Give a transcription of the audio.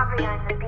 Bobby on the